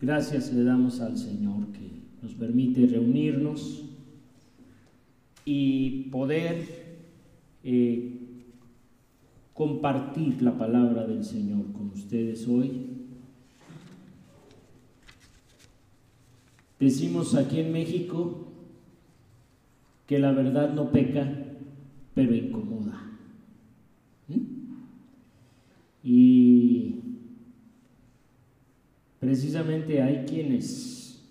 Gracias le damos al Señor que nos permite reunirnos y poder eh, compartir la palabra del Señor con ustedes hoy. Decimos aquí en México que la verdad no peca, pero incomoda. ¿Mm? Y precisamente hay quienes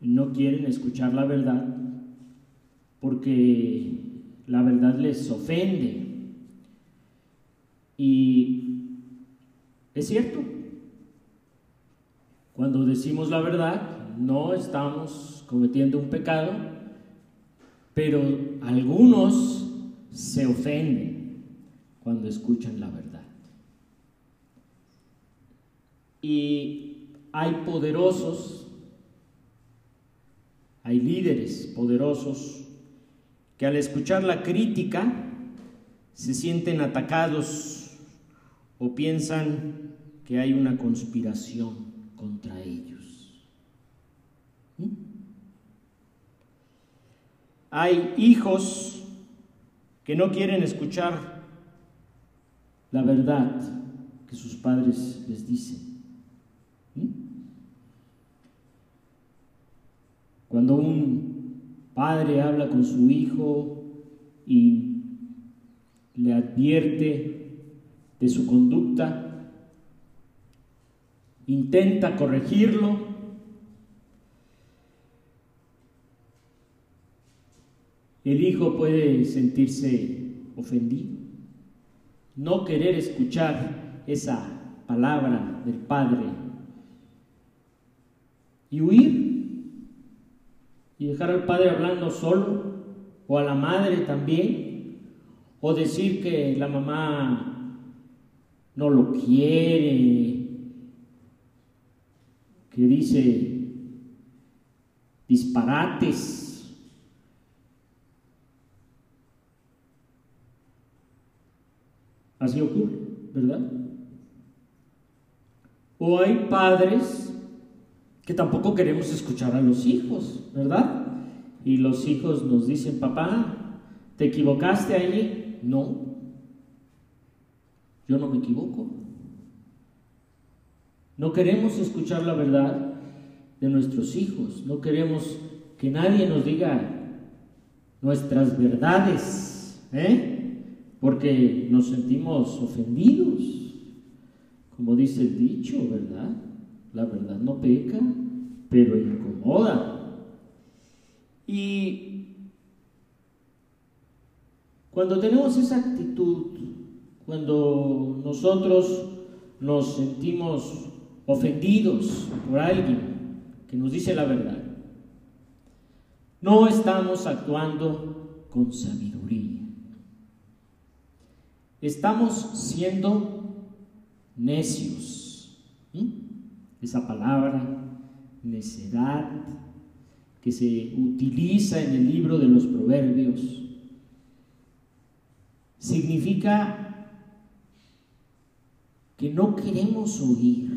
no quieren escuchar la verdad porque la verdad les ofende. Y es cierto, cuando decimos la verdad no estamos cometiendo un pecado, pero algunos se ofenden cuando escuchan la verdad. Y hay poderosos, hay líderes poderosos que al escuchar la crítica se sienten atacados o piensan que hay una conspiración contra ellos. ¿Mm? Hay hijos que no quieren escuchar la verdad que sus padres les dicen. Cuando un padre habla con su hijo y le advierte de su conducta, intenta corregirlo, el hijo puede sentirse ofendido, no querer escuchar esa palabra del padre y huir y dejar al padre hablando solo, o a la madre también, o decir que la mamá no lo quiere, que dice disparates. Así ocurre, ¿verdad? O hay padres que tampoco queremos escuchar a los hijos, ¿verdad? Y los hijos nos dicen, papá, ¿te equivocaste allí? No, yo no me equivoco. No queremos escuchar la verdad de nuestros hijos, no queremos que nadie nos diga nuestras verdades, ¿eh? porque nos sentimos ofendidos, como dice el dicho, ¿verdad? La verdad no peca, pero incomoda. Y cuando tenemos esa actitud, cuando nosotros nos sentimos ofendidos por alguien que nos dice la verdad, no estamos actuando con sabiduría. Estamos siendo necios esa palabra, necedad, que se utiliza en el libro de los proverbios, significa que no queremos oír.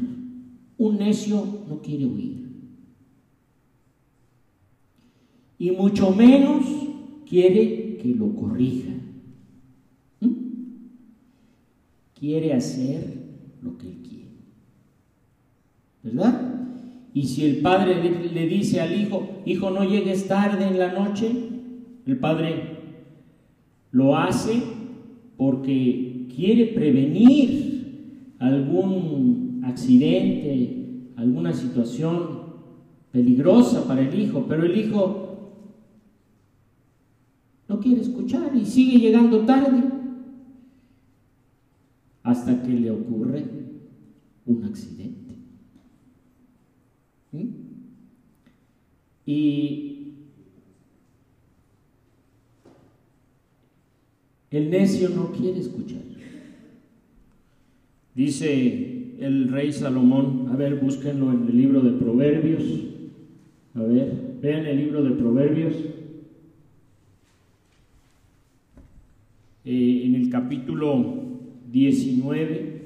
Un necio no quiere oír. Y mucho menos quiere que lo corrija. ¿Mm? Quiere hacer lo que él. ¿Verdad? Y si el padre le dice al hijo, hijo, no llegues tarde en la noche, el padre lo hace porque quiere prevenir algún accidente, alguna situación peligrosa para el hijo, pero el hijo no quiere escuchar y sigue llegando tarde hasta que le ocurre un accidente. ¿Mm? Y el necio no quiere escuchar. Dice el rey Salomón, a ver, búsquenlo en el libro de Proverbios. A ver, vean el libro de Proverbios. Eh, en el capítulo 19.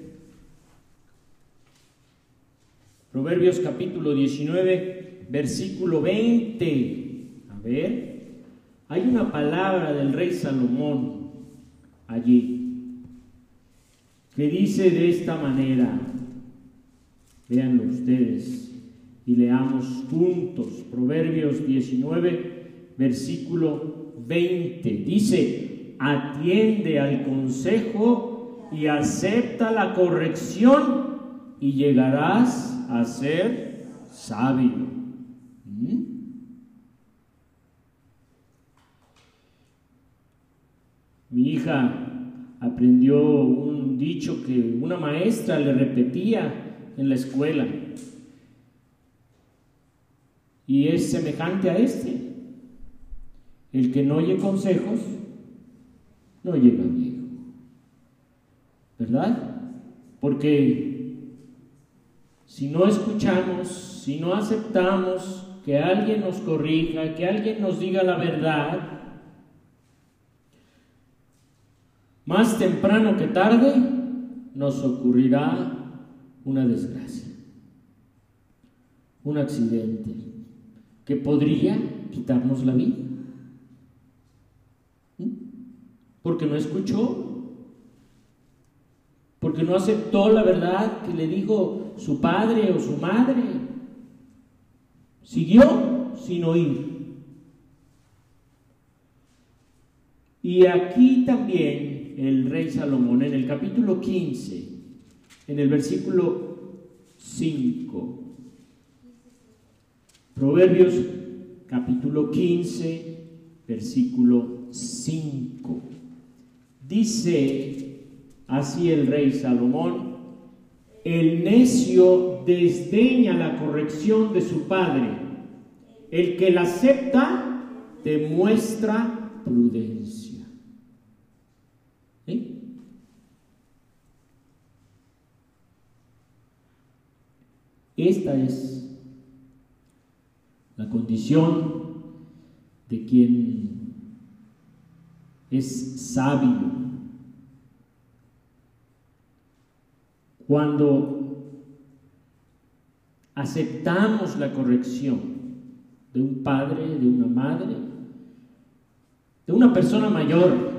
Proverbios capítulo 19, versículo 20. A ver, hay una palabra del rey Salomón allí que dice de esta manera, véanlo ustedes y leamos juntos, Proverbios 19, versículo 20. Dice, atiende al consejo y acepta la corrección y llegarás a ser sabio. ¿Mm? Mi hija aprendió un dicho que una maestra le repetía en la escuela y es semejante a este. El que no oye consejos no llega viejo. ¿Verdad? Porque si no escuchamos, si no aceptamos que alguien nos corrija, que alguien nos diga la verdad, más temprano que tarde nos ocurrirá una desgracia, un accidente que podría quitarnos la vida. ¿Mm? Porque no escuchó, porque no aceptó la verdad que le dijo su padre o su madre. Siguió sin oír. Y aquí también el rey Salomón, en el capítulo 15, en el versículo 5, Proverbios capítulo 15, versículo 5, dice Así el rey Salomón, el necio desdeña la corrección de su padre, el que la acepta demuestra prudencia. ¿Eh? Esta es la condición de quien es sabio. Cuando aceptamos la corrección de un padre, de una madre, de una persona mayor,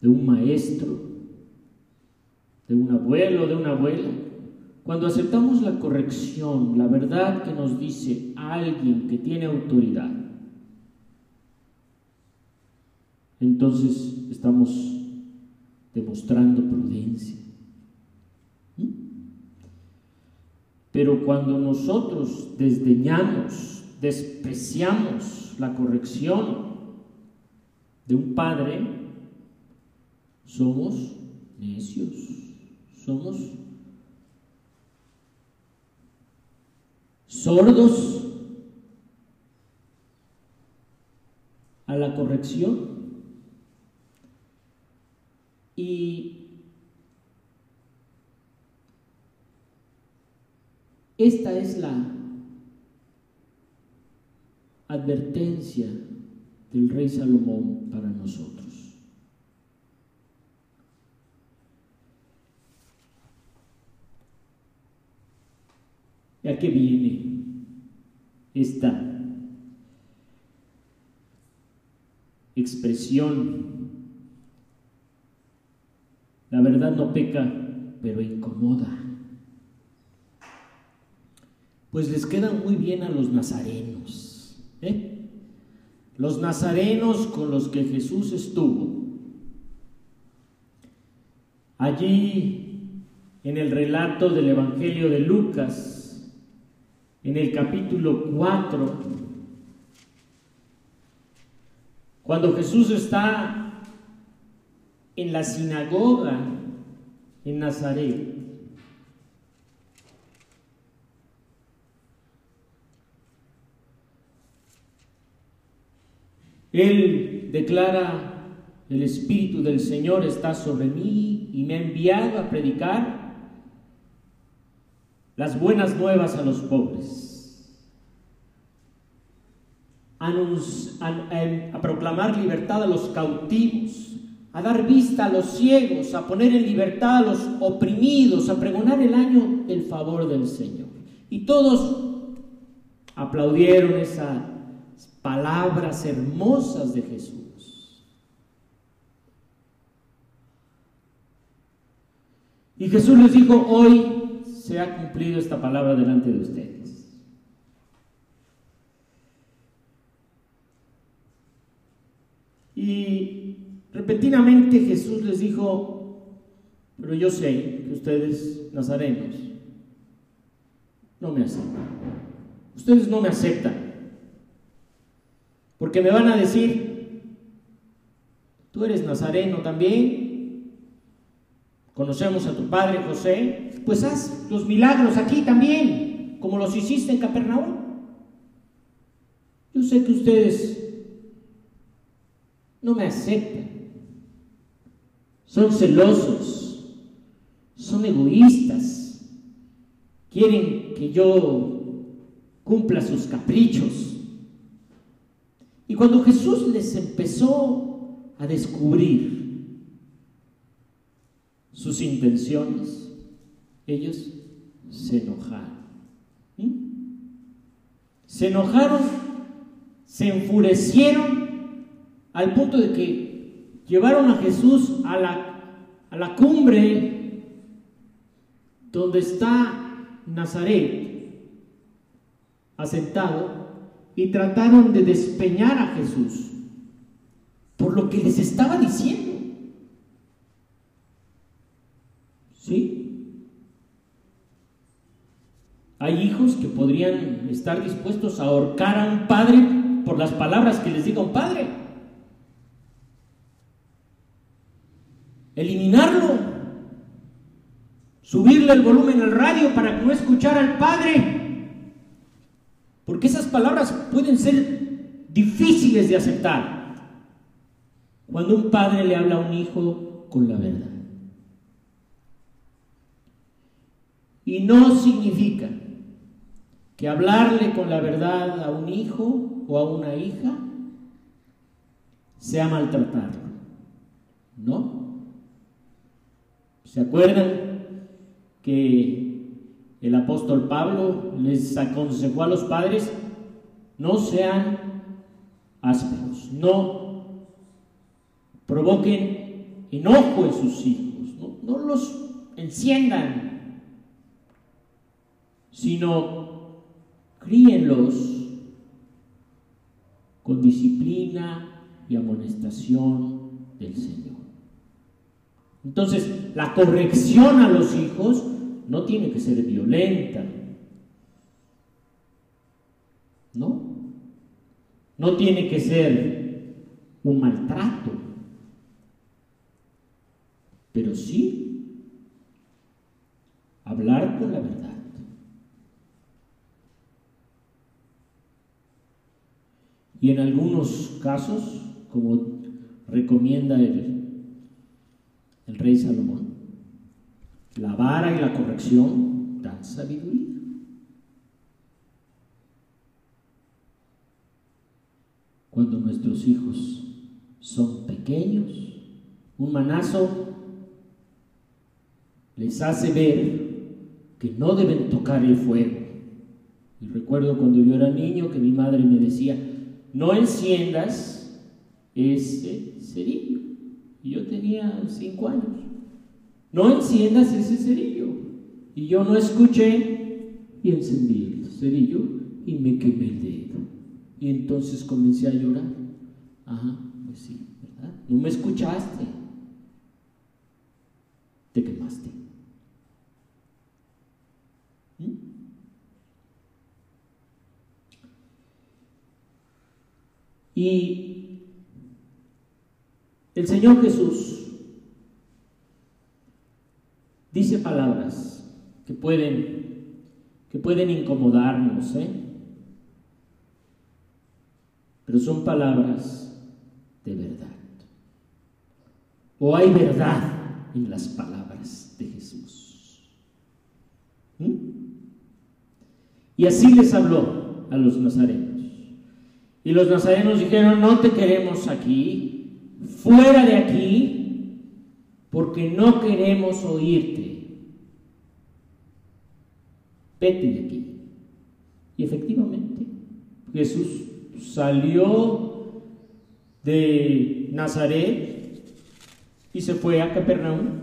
de un maestro, de un abuelo, de una abuela, cuando aceptamos la corrección, la verdad que nos dice alguien que tiene autoridad, entonces estamos demostrando prudencia. ¿Mm? Pero cuando nosotros desdeñamos, despreciamos la corrección de un padre, somos necios, somos sordos a la corrección. Y esta es la advertencia del rey Salomón para nosotros. ¿Y a qué viene esta expresión la verdad no peca, pero incomoda. Pues les quedan muy bien a los nazarenos. ¿eh? Los nazarenos con los que Jesús estuvo. Allí, en el relato del Evangelio de Lucas, en el capítulo 4, cuando Jesús está en la sinagoga en Nazaret. Él declara, el Espíritu del Señor está sobre mí y me ha enviado a predicar las buenas nuevas a los pobres, a, a proclamar libertad a los cautivos a dar vista a los ciegos, a poner en libertad a los oprimidos, a pregonar el año el favor del Señor. Y todos aplaudieron esas palabras hermosas de Jesús. Y Jesús les dijo, hoy se ha cumplido esta palabra delante de ustedes. Y repentinamente Jesús les dijo, pero yo sé que ustedes, nazarenos, no me aceptan. Ustedes no me aceptan. Porque me van a decir, tú eres nazareno también, conocemos a tu padre José, pues haz los milagros aquí también, como los hiciste en Capernaum. Yo sé que ustedes no me aceptan, son celosos, son egoístas, quieren que yo cumpla sus caprichos. Y cuando Jesús les empezó a descubrir sus intenciones, ellos se enojaron. Se enojaron, se enfurecieron al punto de que llevaron a Jesús a la, a la cumbre donde está Nazaret asentado y trataron de despeñar a Jesús por lo que les estaba diciendo. ¿Sí? Hay hijos que podrían estar dispuestos a ahorcar a un padre por las palabras que les diga un padre. Eliminarlo. Subirle el volumen al radio para que no escuchara al padre. Porque esas palabras pueden ser difíciles de aceptar cuando un padre le habla a un hijo con la verdad. Y no significa que hablarle con la verdad a un hijo o a una hija sea maltratarlo. ¿No? ¿Se acuerdan que el apóstol Pablo les aconsejó a los padres, no sean ásperos, no provoquen enojo en sus hijos, no, los enciendan, sino críenlos con disciplina y amonestación del Señor. Entonces, la corrección a los hijos no tiene que ser violenta. ¿No? No tiene que ser un maltrato. Pero sí hablar con la verdad. Y en algunos casos, como recomienda el, rey Salomón, la vara y la corrección dan sabiduría. Cuando nuestros hijos son pequeños, un manazo les hace ver que no deben tocar el fuego. Y recuerdo cuando yo era niño que mi madre me decía, no enciendas ese cerillo. Y yo tenía cinco años no enciendas ese cerillo. Y yo no escuché y encendí el cerillo y me quemé el dedo. Y entonces comencé a llorar. Ajá, pues sí, ¿verdad? No me escuchaste. Te quemaste. ¿Mm? Y el Señor Jesús dice palabras que pueden, que pueden incomodarnos, ¿eh? pero son palabras de verdad. O hay verdad en las palabras de Jesús. ¿Mm? Y así les habló a los nazarenos. Y los nazarenos dijeron, no te queremos aquí, fuera de aquí, porque no queremos oírte. Vete de aquí. Y efectivamente, Jesús salió de Nazaret y se fue a Capernaum.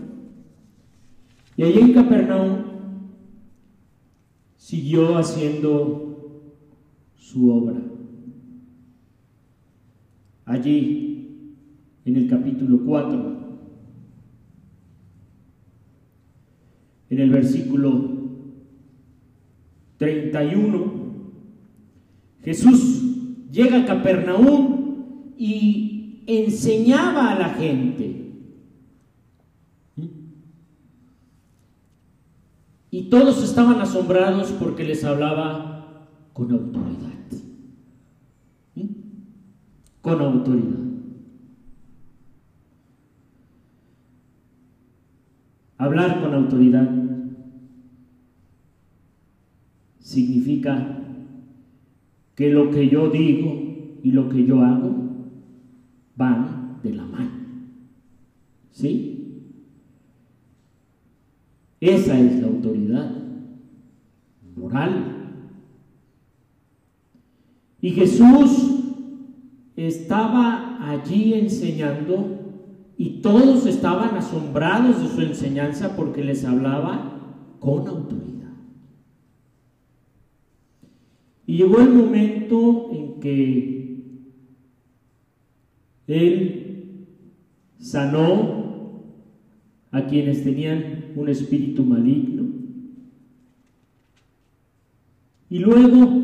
Y allí en Capernaum siguió haciendo su obra. Allí, en el capítulo 4, en el versículo 31, Jesús llega a Capernaum y enseñaba a la gente. Y todos estaban asombrados porque les hablaba con autoridad. Con autoridad. Hablar con autoridad significa que lo que yo digo y lo que yo hago van de la mano. ¿Sí? Esa es la autoridad moral. Y Jesús estaba allí enseñando y todos estaban asombrados de su enseñanza porque les hablaba con autoridad. Y llegó el momento en que Él sanó a quienes tenían un espíritu maligno. Y luego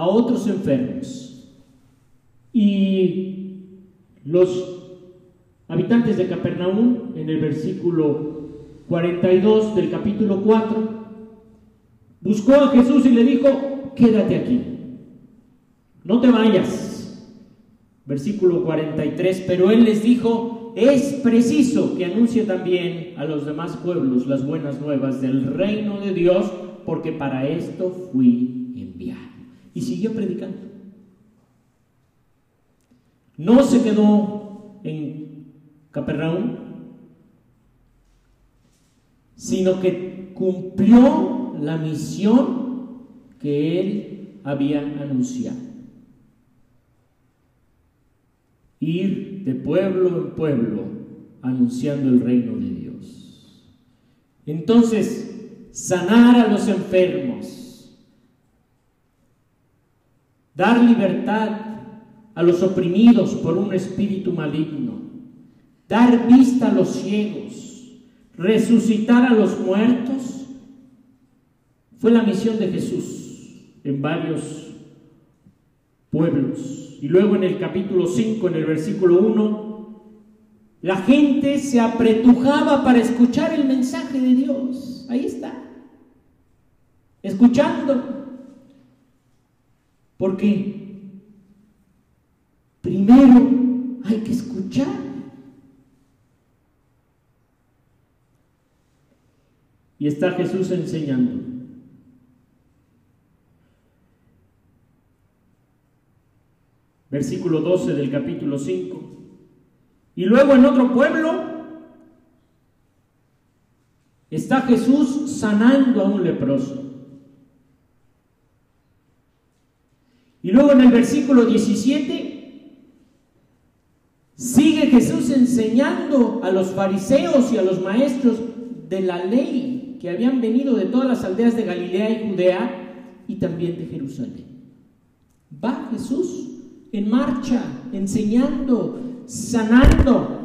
a otros enfermos. Y los habitantes de Capernaum, en el versículo 42 del capítulo 4, buscó a Jesús y le dijo, quédate aquí, no te vayas. Versículo 43, pero él les dijo, es preciso que anuncie también a los demás pueblos las buenas nuevas del reino de Dios, porque para esto fui enviado. Y siguió predicando. No se quedó en Capernaum, sino que cumplió la misión que él había anunciado. Ir de pueblo en pueblo anunciando el reino de Dios. Entonces, sanar a los enfermos, dar libertad a los oprimidos por un espíritu maligno, dar vista a los ciegos, resucitar a los muertos fue la misión de Jesús en varios pueblos. Y luego en el capítulo 5, en el versículo 1, la gente se apretujaba para escuchar el mensaje de Dios. Ahí está. Escuchando. Porque primero hay que escuchar. Y está Jesús enseñando. versículo 12 del capítulo 5. Y luego en otro pueblo está Jesús sanando a un leproso. Y luego en el versículo 17 sigue Jesús enseñando a los fariseos y a los maestros de la ley que habían venido de todas las aldeas de Galilea y Judea y también de Jerusalén. Va Jesús en marcha, enseñando, sanando.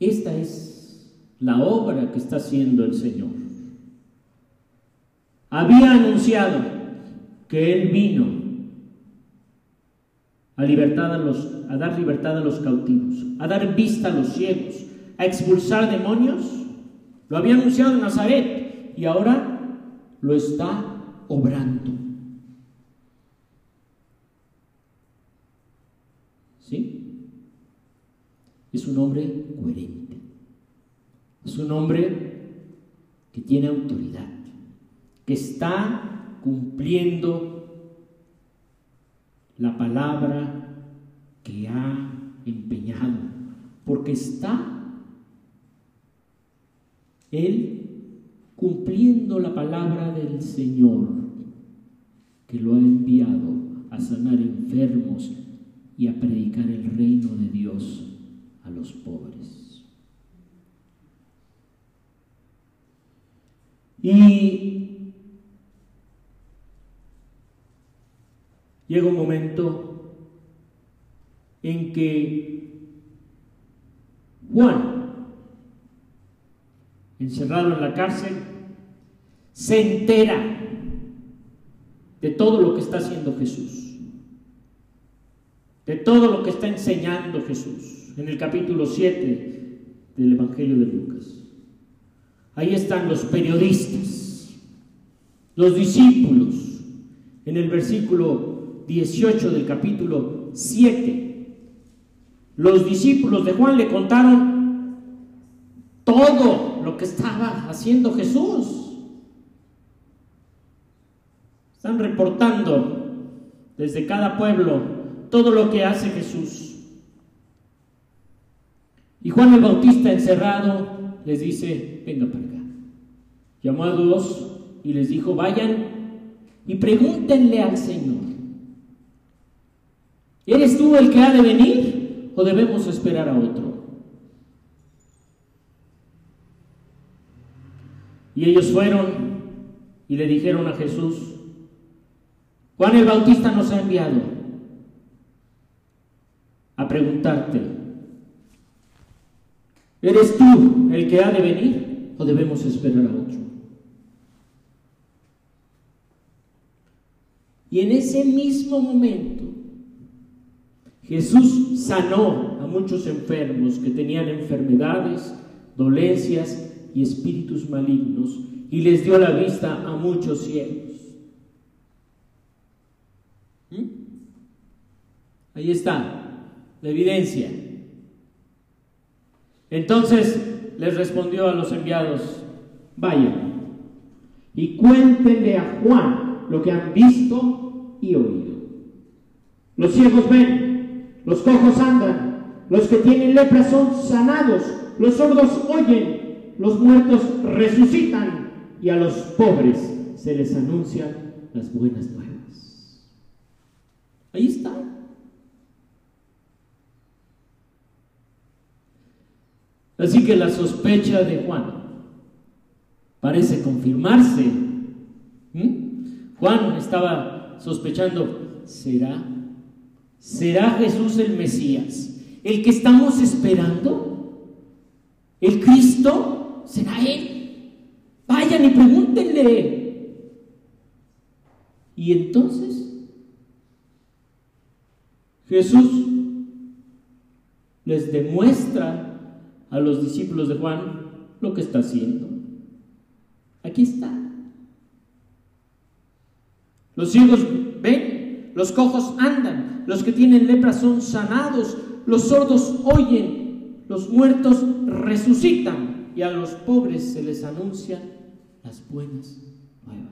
Esta es la obra que está haciendo el Señor. Había anunciado que Él vino a, libertad a, los, a dar libertad a los cautivos, a dar vista a los ciegos, a expulsar demonios lo había anunciado en Nazaret y ahora lo está obrando. ¿Sí? Es un hombre coherente. Un hombre que tiene autoridad, que está cumpliendo la palabra que ha empeñado, porque está él cumpliendo la palabra del Señor que lo ha enviado a sanar enfermos y a predicar el reino de Dios a los pobres. Y llega un momento en que Juan, encerrado en la cárcel, se entera de todo lo que está haciendo Jesús, de todo lo que está enseñando Jesús en el capítulo 7 del Evangelio de Lucas. Ahí están los periodistas, los discípulos, en el versículo 18 del capítulo 7. Los discípulos de Juan le contaron todo lo que estaba haciendo Jesús. Están reportando desde cada pueblo todo lo que hace Jesús. Y Juan el Bautista encerrado les dice, venga para acá. Llamó a dos y les dijo, vayan y pregúntenle al Señor, ¿eres tú el que ha de venir o debemos esperar a otro? Y ellos fueron y le dijeron a Jesús, Juan el Bautista nos ha enviado a preguntarte, ¿eres tú el que ha de venir o debemos esperar a otro? Y en ese mismo momento Jesús sanó a muchos enfermos que tenían enfermedades, dolencias y espíritus malignos y les dio la vista a muchos ciegos. Ahí está, la evidencia. Entonces les respondió a los enviados, vayan y cuéntenle a Juan lo que han visto y oído. Los ciegos ven, los cojos andan, los que tienen lepra son sanados, los sordos oyen, los muertos resucitan y a los pobres se les anuncian las buenas nuevas. Ahí está. Así que la sospecha de Juan parece confirmarse. ¿Mm? Juan estaba sospechando, ¿será? ¿Será Jesús el Mesías? ¿El que estamos esperando? ¿El Cristo? ¿Será Él? Vayan y pregúntenle. Y entonces Jesús les demuestra a los discípulos de Juan lo que está haciendo. Aquí está. Los ciegos ven, los cojos andan, los que tienen lepra son sanados, los sordos oyen, los muertos resucitan y a los pobres se les anuncian las buenas nuevas.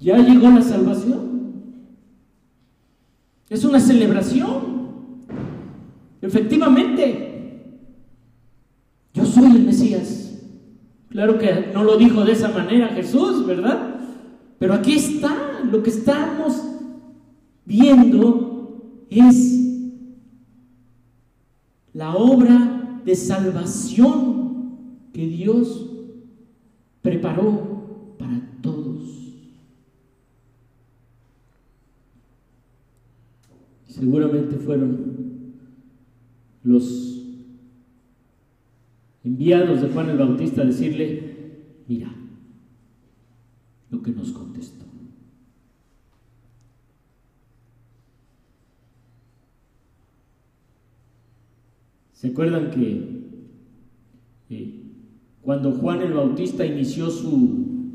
Ya llegó la salvación. Es una celebración. Efectivamente, yo soy el Mesías. Claro que no lo dijo de esa manera Jesús, ¿verdad? Pero aquí está, lo que estamos viendo es la obra de salvación que Dios preparó para todos. Seguramente fueron los enviados de Juan el Bautista a decirle, mira lo que nos contestó. ¿Se acuerdan que eh, cuando Juan el Bautista inició su,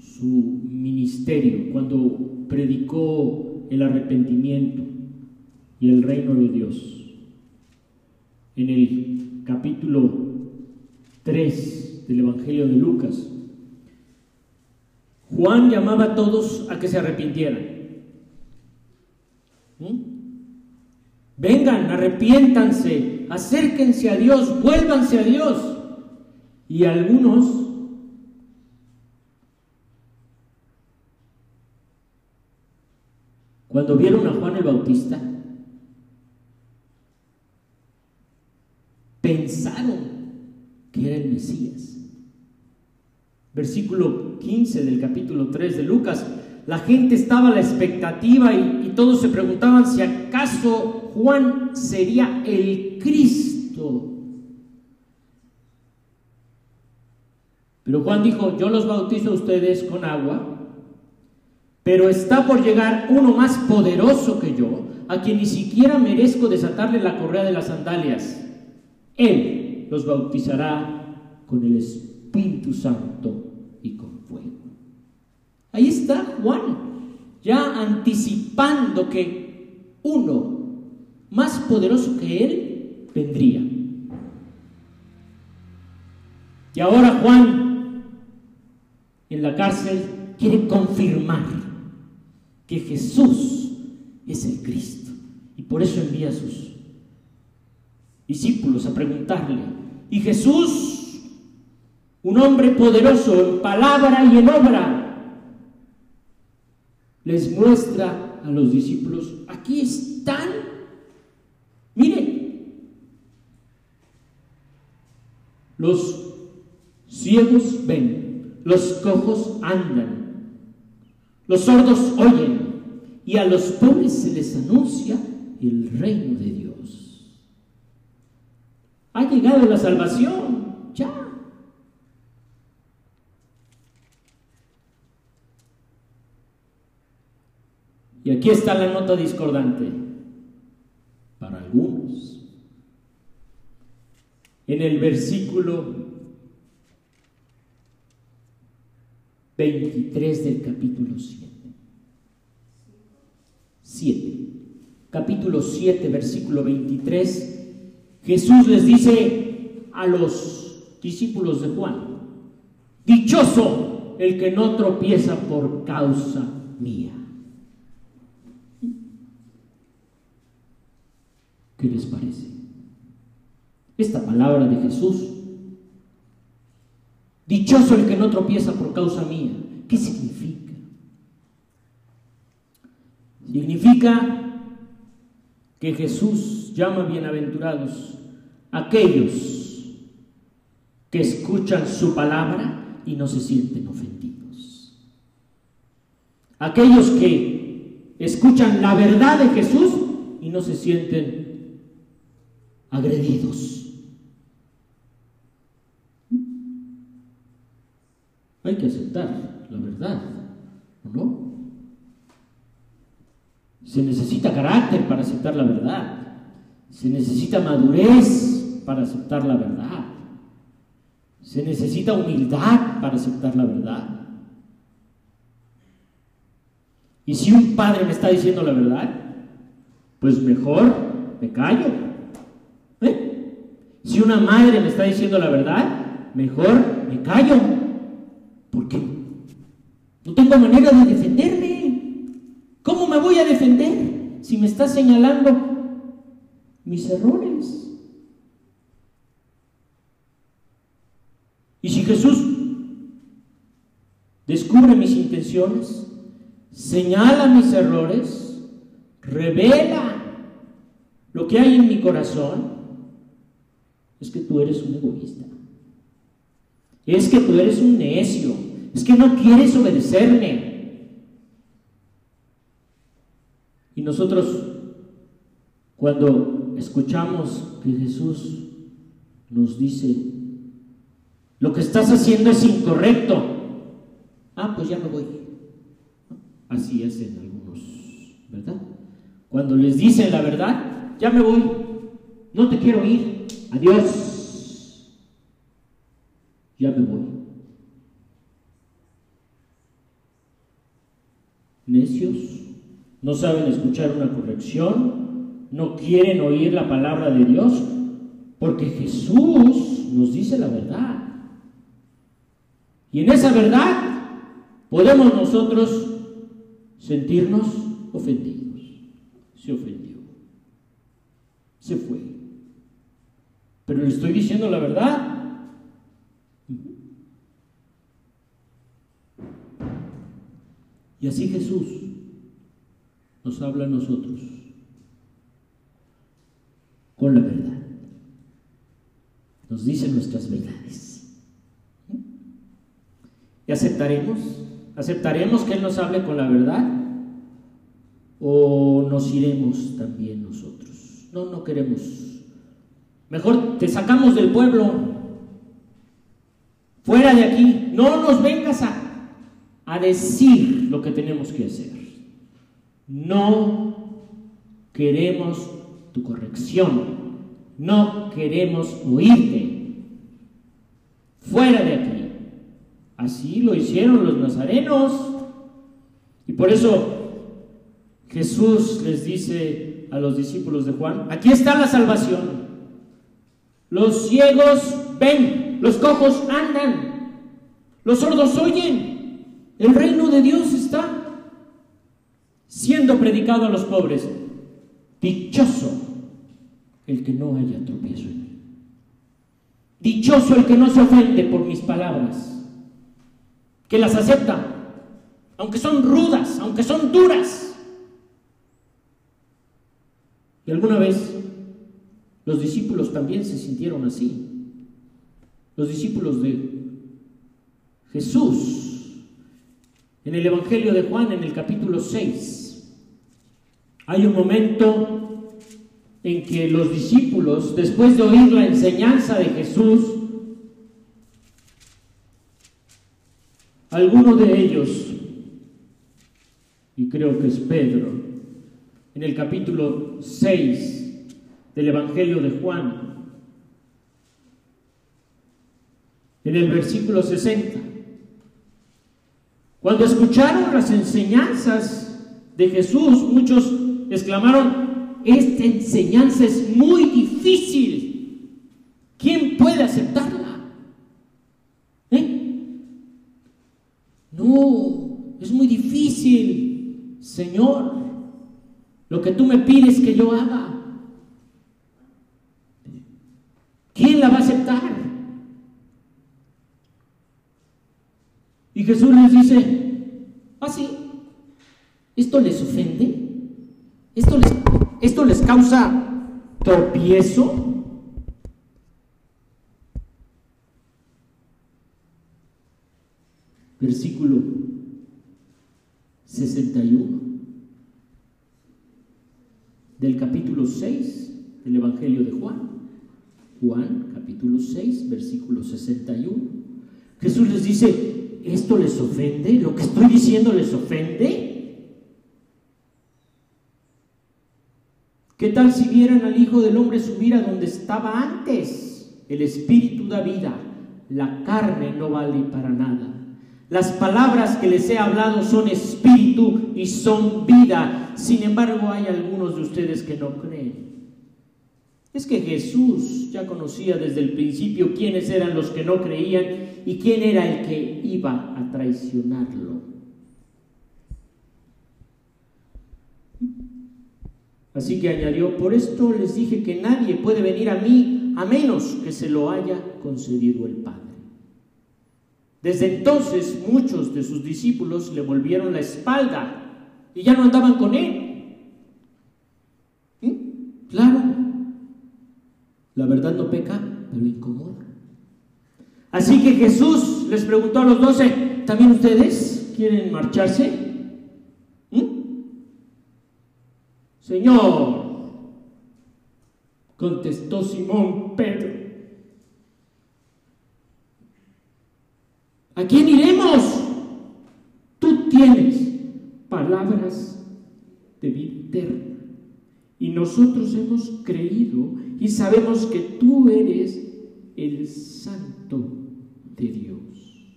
su ministerio, cuando predicó el arrepentimiento y el reino de Dios, en el capítulo 3 3 del Evangelio de Lucas. Juan llamaba a todos a que se arrepintieran. Vengan, arrepiéntanse, acérquense a Dios, vuélvanse a Dios. Y algunos cuando vieron a Juan el Bautista, pensaron que era el Mesías. Versículo 15 del capítulo 3 de Lucas. La gente estaba a la expectativa y, todos se preguntaban si acaso Juan sería el Cristo. Pero Juan dijo, yo los bautizo a ustedes con agua, pero está por llegar uno más poderoso que yo, a quien ni siquiera merezco desatarle la correa de las sandalias. Él los bautizará con el Espíritu Santo y con fuego. Ahí está Juan, ya anticipando que uno más poderoso que él vendría. Y ahora Juan en la cárcel quiere confirmar que Jesús es el Cristo. Y por eso envía a sus discípulos a preguntarle. Y Jesús, un hombre poderoso en palabra y en obra, les muestra a los discípulos, aquí están, miren, los ciegos ven, los cojos andan, los sordos oyen, y a los pobres se les anuncia el reino de Dios. Ha llegado la salvación, ya. Y aquí está la nota discordante para algunos. En el versículo 23 del capítulo 7. 7. Capítulo 7, versículo 23 Jesús les dice a los discípulos de Juan, dichoso el que no tropieza por causa mía. ¿Qué les parece? Esta palabra de Jesús, dichoso el que no tropieza por causa mía, ¿qué significa? Significa que Jesús llama bienaventurados aquellos que escuchan su palabra y no se sienten ofendidos. Aquellos que escuchan la verdad de Jesús y no se sienten agredidos. Hay que aceptar la verdad, ¿no? Se necesita carácter para aceptar la verdad. Se necesita madurez para aceptar la verdad. Se necesita humildad para aceptar la verdad. Y si un padre me está diciendo la verdad, pues mejor me callo. ¿Eh? Si una madre me está diciendo la verdad, mejor me callo. ¿Por qué? No tengo manera de defenderme. ¿Cómo me voy a defender si me está señalando mis errores. Y si Jesús descubre mis intenciones, señala mis errores, revela lo que hay en mi corazón, es que tú eres un egoísta. Es que tú eres un necio. Es que no quieres obedecerme. Y nosotros, cuando escuchamos que Jesús nos dice, lo que estás haciendo es incorrecto. Ah, pues ya me voy. Así hacen algunos, ¿verdad? Cuando les dicen la verdad, ya me voy. No te quiero ir. Adiós. Ya me voy. Necios, no saben escuchar una corrección, no quieren oír la palabra de Dios, porque Jesús nos dice la verdad. Y en esa verdad podemos nosotros sentirnos ofendidos. Se ofendió. Se fue. Pero le estoy diciendo la verdad. Y así Jesús nos habla a nosotros con la verdad. Nos dice nuestras verdades. ¿Y aceptaremos? ¿Aceptaremos que Él nos hable con la verdad? ¿O nos iremos también nosotros? No, no queremos. Mejor te sacamos del pueblo, fuera de aquí. No nos vengas a, a decir lo que tenemos que hacer. No queremos tu corrección. No queremos oírte. Fuera de aquí. Así lo hicieron los nazarenos. Y por eso Jesús les dice a los discípulos de Juan, aquí está la salvación. Los ciegos ven, los cojos andan, los sordos oyen. El reino de Dios está siendo predicado a los pobres. Dichoso el que no haya tropiezo en mí. Dichoso el que no se ofende por mis palabras, que las acepta, aunque son rudas, aunque son duras. Y alguna vez los discípulos también se sintieron así. Los discípulos de Jesús, en el Evangelio de Juan, en el capítulo 6, hay un momento en que los discípulos, después de oír la enseñanza de Jesús, alguno de ellos, y creo que es Pedro, en el capítulo 6 del Evangelio de Juan, en el versículo 60, cuando escucharon las enseñanzas de Jesús, muchos exclamaron, esta enseñanza es muy difícil. ¿Quién puede aceptarla? ¿Eh? No, es muy difícil, Señor. Lo que tú me pides que yo haga. ¿Quién la va a aceptar? Y Jesús les dice, ¿ah, sí? ¿Esto les ofende? ¿Esto les, esto les causa tropiezo? Versículo 61 del capítulo 6 del Evangelio de Juan. Juan capítulo 6, versículo 61. Jesús les dice, ¿esto les ofende? ¿Lo que estoy diciendo les ofende? ¿Qué tal si vieran al Hijo del Hombre subir a donde estaba antes? El Espíritu da vida, la carne no vale para nada. Las palabras que les he hablado son espíritu y son vida. Sin embargo, hay algunos de ustedes que no creen. Es que Jesús ya conocía desde el principio quiénes eran los que no creían y quién era el que iba a traicionarlo. Así que añadió, por esto les dije que nadie puede venir a mí a menos que se lo haya concedido el Padre. Desde entonces muchos de sus discípulos le volvieron la espalda y ya no andaban con él. Claro, la verdad no peca, pero incomoda. Así que Jesús les preguntó a los doce, ¿también ustedes quieren marcharse? ¿Mm? Señor, contestó Simón Pedro, ¿a quién iremos? Tú tienes palabras de vida eterna y nosotros hemos creído y sabemos que tú eres el santo de Dios.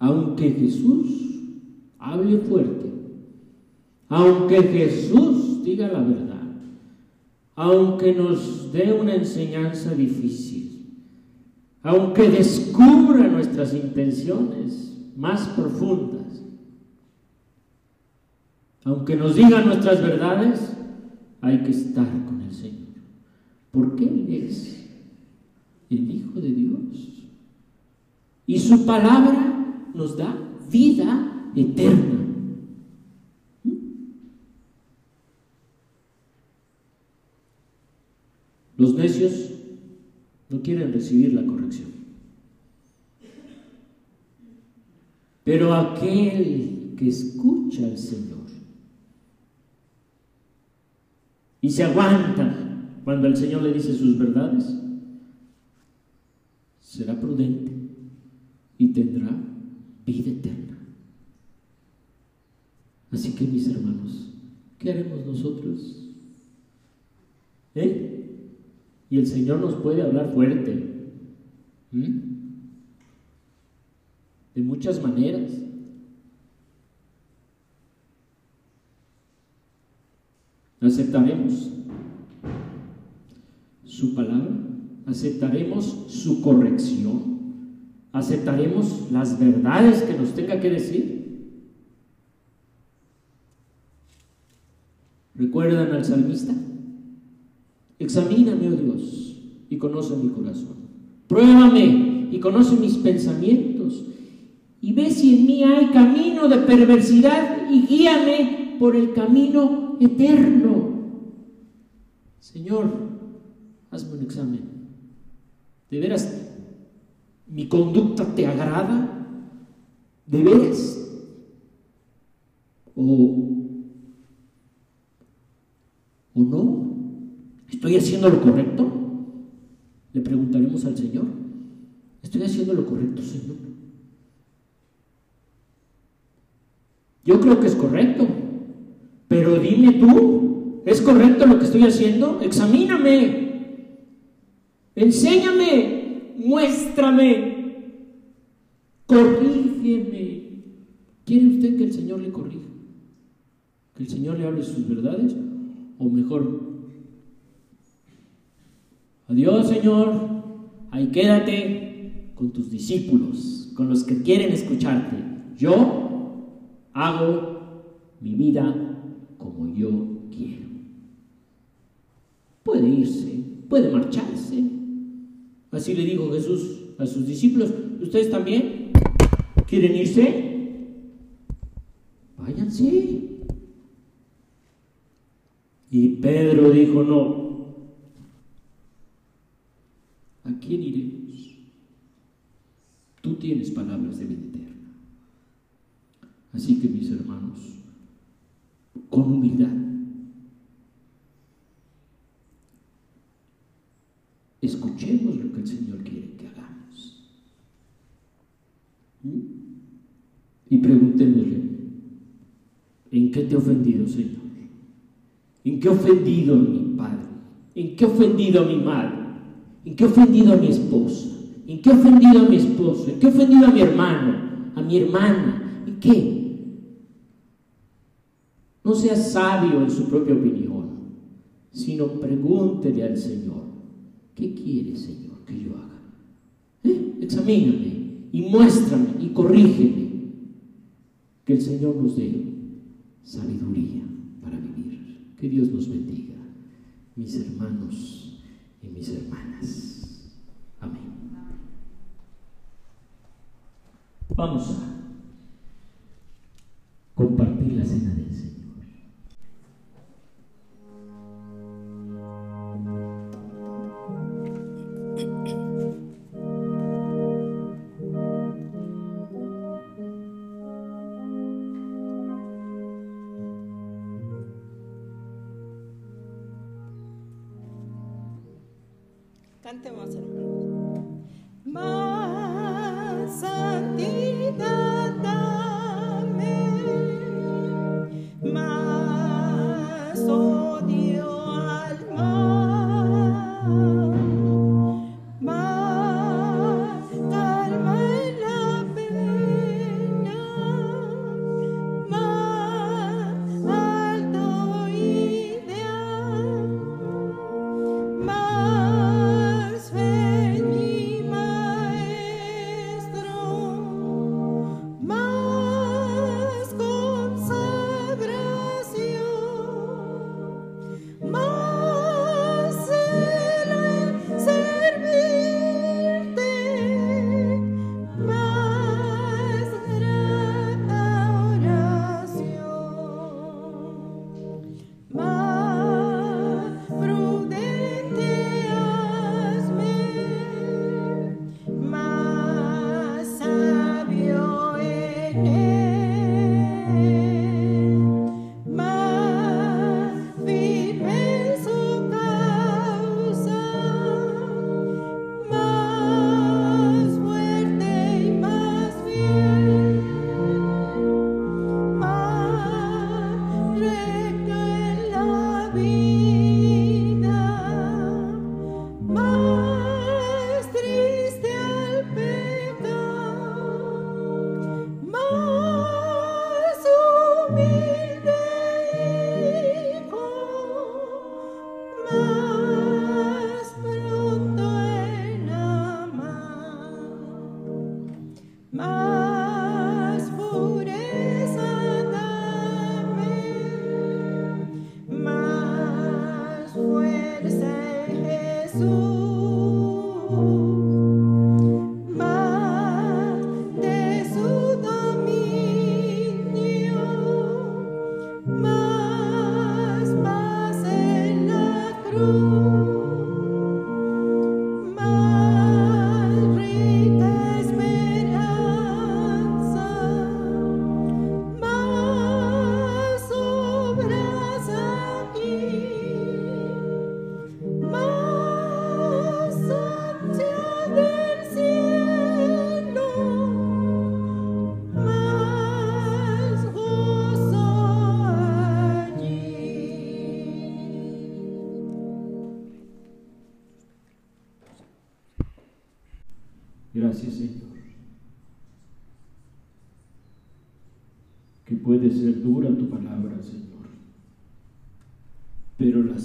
Aunque Jesús hable fuerte, aunque Jesús diga la verdad, aunque nos dé una enseñanza difícil, aunque descubra nuestras intenciones más profundas, aunque nos diga nuestras verdades, hay que estar con el Señor, porque Él es el Hijo de Dios. Y su palabra nos da vida eterna. Los necios no quieren recibir la corrección. Pero aquel que escucha al Señor y se aguanta cuando el Señor le dice sus verdades, será prudente y tendrá vida eterna. Así que mis hermanos, ¿qué haremos nosotros? ¿Eh? Y el Señor nos puede hablar fuerte. De muchas maneras. ¿Aceptaremos su palabra? ¿Aceptaremos su corrección? ¿Aceptaremos las verdades que nos tenga que decir? ¿Recuerdan al salmista? Examíname, oh Dios, y conoce mi corazón. Pruébame y conoce mis pensamientos. Y ve si en mí hay camino de perversidad y guíame por el camino eterno. Señor, hazme un examen. ¿De veras mi conducta te agrada? ¿De veras? ¿O, o no? ¿Estoy haciendo lo correcto? Le preguntaremos al Señor. ¿Estoy haciendo lo correcto, Señor? Yo creo que es correcto, pero dime tú, ¿es correcto lo que estoy haciendo? Examíname, enséñame, muéstrame, corrígeme. ¿Quiere usted que el Señor le corrija? ¿Que el Señor le hable sus verdades? O mejor, Adiós, Señor. Ahí quédate con tus discípulos, con los que quieren escucharte. Yo hago mi vida como yo quiero. Puede irse, puede marcharse. Así le dijo Jesús a sus discípulos. ¿Ustedes también quieren irse? Váyanse. Y Pedro dijo, no, ¿A quién iremos? Tú tienes palabras de vida eterna. Así que mis hermanos, con humildad, escuchemos lo que el Señor quiere que hagamos. ¿Mm? Y preguntémosle, ¿en qué te he ofendido, Señor? ¿En qué he ofendido a mi Padre? ¿En qué he ofendido a mi madre? ¿En qué he ofendido a mi esposa? ¿En qué he ofendido a mi esposo? ¿En qué he ofendido a mi hermano? ¿A mi hermana? ¿En qué? No sea sabio en su propia opinión, sino pregúntele al Señor, ¿qué quiere, Señor, que yo haga? ¿Eh? Examíname y muéstrame y corrígeme. Que el Señor nos dé sabiduría para vivir. Que Dios nos bendiga. Mis hermanos y mis hermanas. Amén. Vamos a compartir la cena del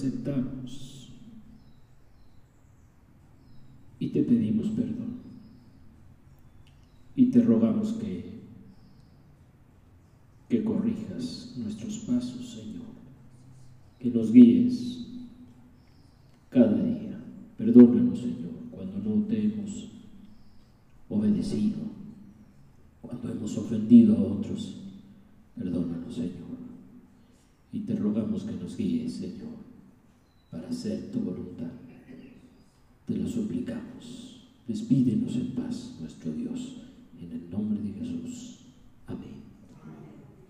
aceptamos y te pedimos perdón. Y te rogamos que, que corrijas nuestros pasos, Señor, que nos guíes cada día. Perdónanos, Señor, cuando no te hemos obedecido, cuando hemos ofendido a otros. Perdónanos, Señor. Y te rogamos que nos guíes, Señor, para hacer tu voluntad. Te lo suplicamos. Despídenos en paz, nuestro Dios, en el nombre de Jesús. Amén.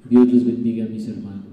Dios les bendiga, mis hermanos.